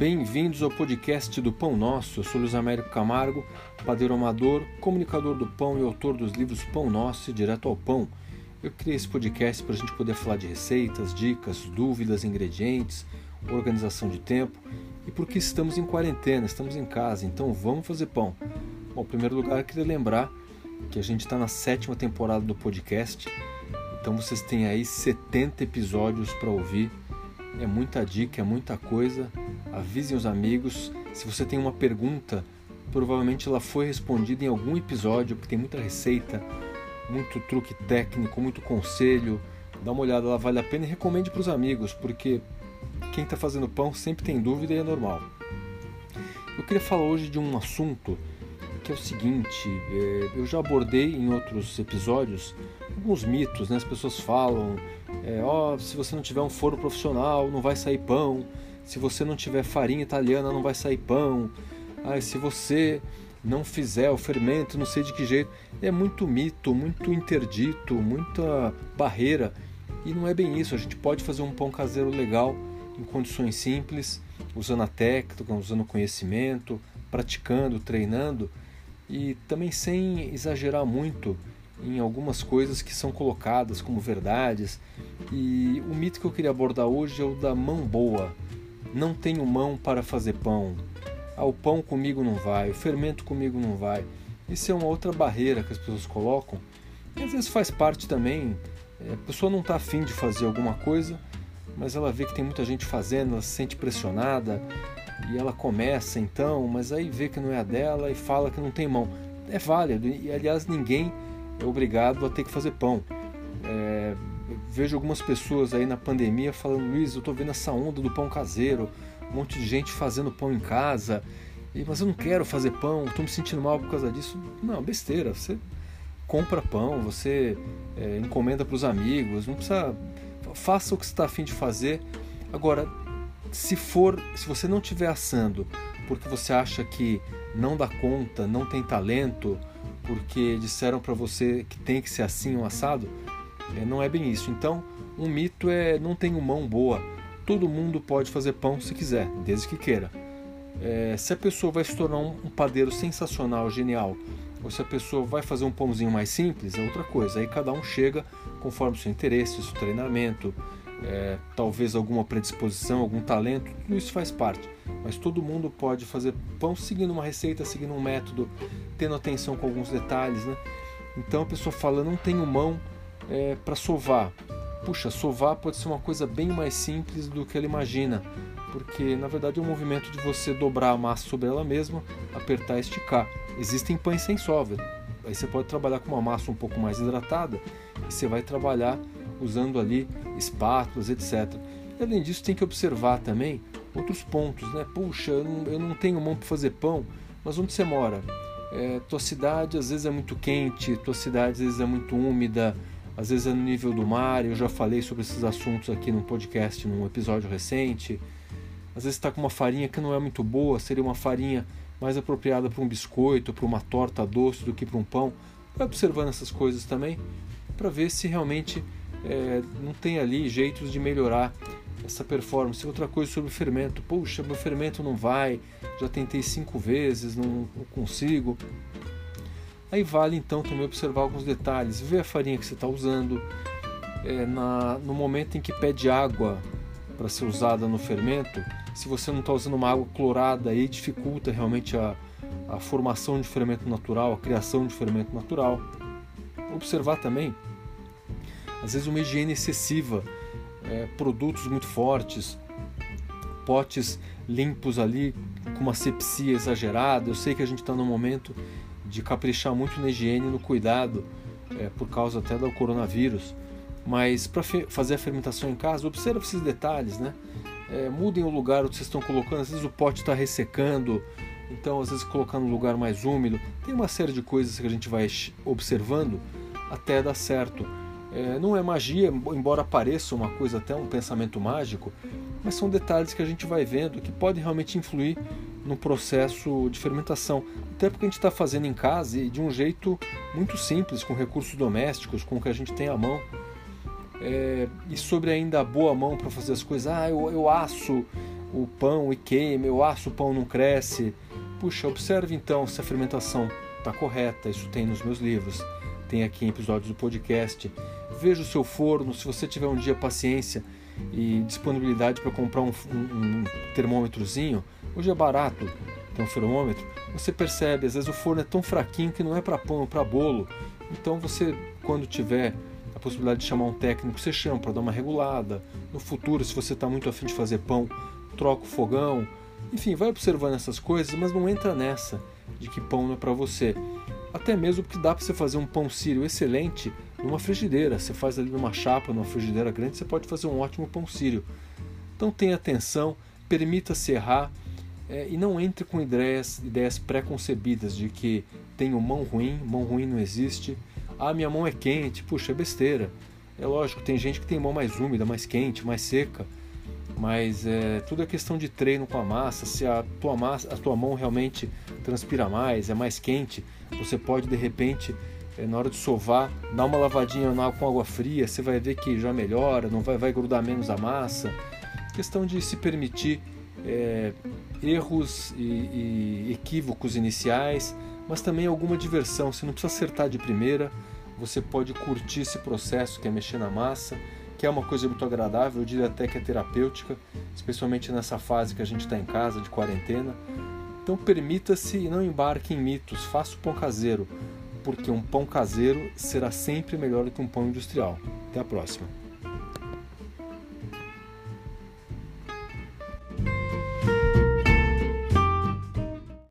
Bem-vindos ao podcast do Pão Nosso. Eu sou Luiz Américo Camargo, padeiro amador, comunicador do pão e autor dos livros Pão Nosso e Direto ao Pão. Eu criei esse podcast para a gente poder falar de receitas, dicas, dúvidas, ingredientes, organização de tempo e porque estamos em quarentena, estamos em casa, então vamos fazer pão. Bom, em primeiro lugar, eu queria lembrar que a gente está na sétima temporada do podcast, então vocês têm aí 70 episódios para ouvir. É muita dica, é muita coisa. Avisem os amigos. Se você tem uma pergunta, provavelmente ela foi respondida em algum episódio, porque tem muita receita, muito truque técnico, muito conselho. Dá uma olhada, ela vale a pena e recomende para os amigos, porque quem está fazendo pão sempre tem dúvida e é normal. Eu queria falar hoje de um assunto que é o seguinte: é, eu já abordei em outros episódios alguns mitos, né? As pessoas falam, é, ó, se você não tiver um forno profissional, não vai sair pão. Se você não tiver farinha italiana, não vai sair pão. Ah, se você não fizer o fermento, não sei de que jeito. É muito mito, muito interdito, muita barreira. E não é bem isso. A gente pode fazer um pão caseiro legal em condições simples, usando a técnica, usando o conhecimento, praticando, treinando e também sem exagerar muito em algumas coisas que são colocadas como verdades. E o mito que eu queria abordar hoje é o da mão boa. Não tenho mão para fazer pão. Ah, o pão comigo não vai, o fermento comigo não vai. Isso é uma outra barreira que as pessoas colocam. E às vezes faz parte também. É, a pessoa não está afim de fazer alguma coisa, mas ela vê que tem muita gente fazendo, ela se sente pressionada e ela começa então, mas aí vê que não é a dela e fala que não tem mão. É válido e aliás ninguém é obrigado a ter que fazer pão. É, vejo algumas pessoas aí na pandemia falando, Luiz, eu estou vendo essa onda do pão caseiro, um monte de gente fazendo pão em casa, e, mas eu não quero fazer pão, estou me sentindo mal por causa disso. Não, besteira, você compra pão, você é, encomenda para os amigos, não precisa. Faça o que está afim de fazer. Agora, se for, se você não estiver assando porque você acha que não dá conta, não tem talento, porque disseram para você que tem que ser assim um assado, é, não é bem isso. Então, um mito é não tenho mão boa. Todo mundo pode fazer pão se quiser, desde que queira. É, se a pessoa vai se tornar um, padeiro sensacional, genial, ou se a pessoa vai fazer um pãozinho mais simples, é outra coisa. Aí cada um chega conforme o seu interesse, seu treinamento, é, talvez alguma predisposição, algum talento, tudo isso faz parte. Mas todo mundo pode fazer pão seguindo uma receita, seguindo um método, tendo atenção com alguns detalhes. Né? Então a pessoa fala, não tenho mão é, para sovar. Puxa, sovar pode ser uma coisa bem mais simples do que ela imagina, porque na verdade é um movimento de você dobrar a massa sobre ela mesma, apertar e esticar. Existem pães sem solver. Aí você pode trabalhar com uma massa um pouco mais hidratada e você vai trabalhar usando ali espátulas, etc. Além disso, tem que observar também outros pontos, né? Puxa, eu não, eu não tenho mão para fazer pão, mas onde você mora? É, tua cidade às vezes é muito quente, tua cidade às vezes é muito úmida, às vezes é no nível do mar. Eu já falei sobre esses assuntos aqui no podcast, num episódio recente. Às vezes está com uma farinha que não é muito boa, seria uma farinha mais apropriada para um biscoito, para uma torta doce do que para um pão. Vai observando essas coisas também para ver se realmente é, não tem ali jeitos de melhorar essa performance. Outra coisa sobre o fermento, puxa, meu fermento não vai, já tentei cinco vezes, não, não consigo. Aí vale então também observar alguns detalhes, ver a farinha que você está usando, é, na, no momento em que pede água para ser usada no fermento, se você não está usando uma água clorada, aí dificulta realmente a, a formação de fermento natural, a criação de fermento natural. Observar também às vezes uma higiene excessiva, é, produtos muito fortes, potes limpos ali com uma sepsia exagerada. Eu sei que a gente está no momento de caprichar muito na higiene e no cuidado, é, por causa até do coronavírus. Mas para fazer a fermentação em casa, observe esses detalhes, né? É, mudem o lugar onde vocês estão colocando. Às vezes o pote está ressecando, então às vezes colocar no lugar mais úmido. Tem uma série de coisas que a gente vai observando até dar certo. É, não é magia, embora pareça uma coisa até um pensamento mágico, mas são detalhes que a gente vai vendo que podem realmente influir no processo de fermentação. Até porque a gente está fazendo em casa e de um jeito muito simples, com recursos domésticos, com o que a gente tem à mão. É, e sobre ainda a boa mão para fazer as coisas, ah, eu, eu asso, o pão e queima, eu asso o pão não cresce. Puxa, observe então se a fermentação está correta, isso tem nos meus livros, tem aqui em episódios do podcast. Veja o seu forno, se você tiver um dia paciência e disponibilidade para comprar um, um, um termômetrozinho, hoje é barato, tem um fermômetro, você percebe, às vezes o forno é tão fraquinho que não é para pão, é para bolo. Então você, quando tiver a possibilidade de chamar um técnico, você chama para dar uma regulada. No futuro, se você está muito afim de fazer pão, troca o fogão. Enfim, vai observando essas coisas, mas não entra nessa de que pão não é para você. Até mesmo porque dá para você fazer um pão sírio excelente numa frigideira. Você faz ali numa chapa, numa frigideira grande, você pode fazer um ótimo pão sírio. Então tenha atenção, permita-se errar é, e não entre com ideias, ideias pré-concebidas de que tenho mão ruim, mão ruim não existe. Ah, minha mão é quente, puxa, é besteira. É lógico, tem gente que tem mão mais úmida, mais quente, mais seca, mas é, tudo é questão de treino com a massa. Se a tua, massa, a tua mão realmente transpira mais, é mais quente, você pode de repente, na hora de sovar, dar uma lavadinha com água fria, você vai ver que já melhora, não vai, vai grudar menos a massa. Questão de se permitir é, erros e, e equívocos iniciais, mas também alguma diversão. Você não precisa acertar de primeira, você pode curtir esse processo que é mexer na massa, que é uma coisa muito agradável, eu diria até que é terapêutica, especialmente nessa fase que a gente está em casa, de quarentena. Então permita-se e não embarque em mitos, faça o pão caseiro, porque um pão caseiro será sempre melhor do que um pão industrial. Até a próxima!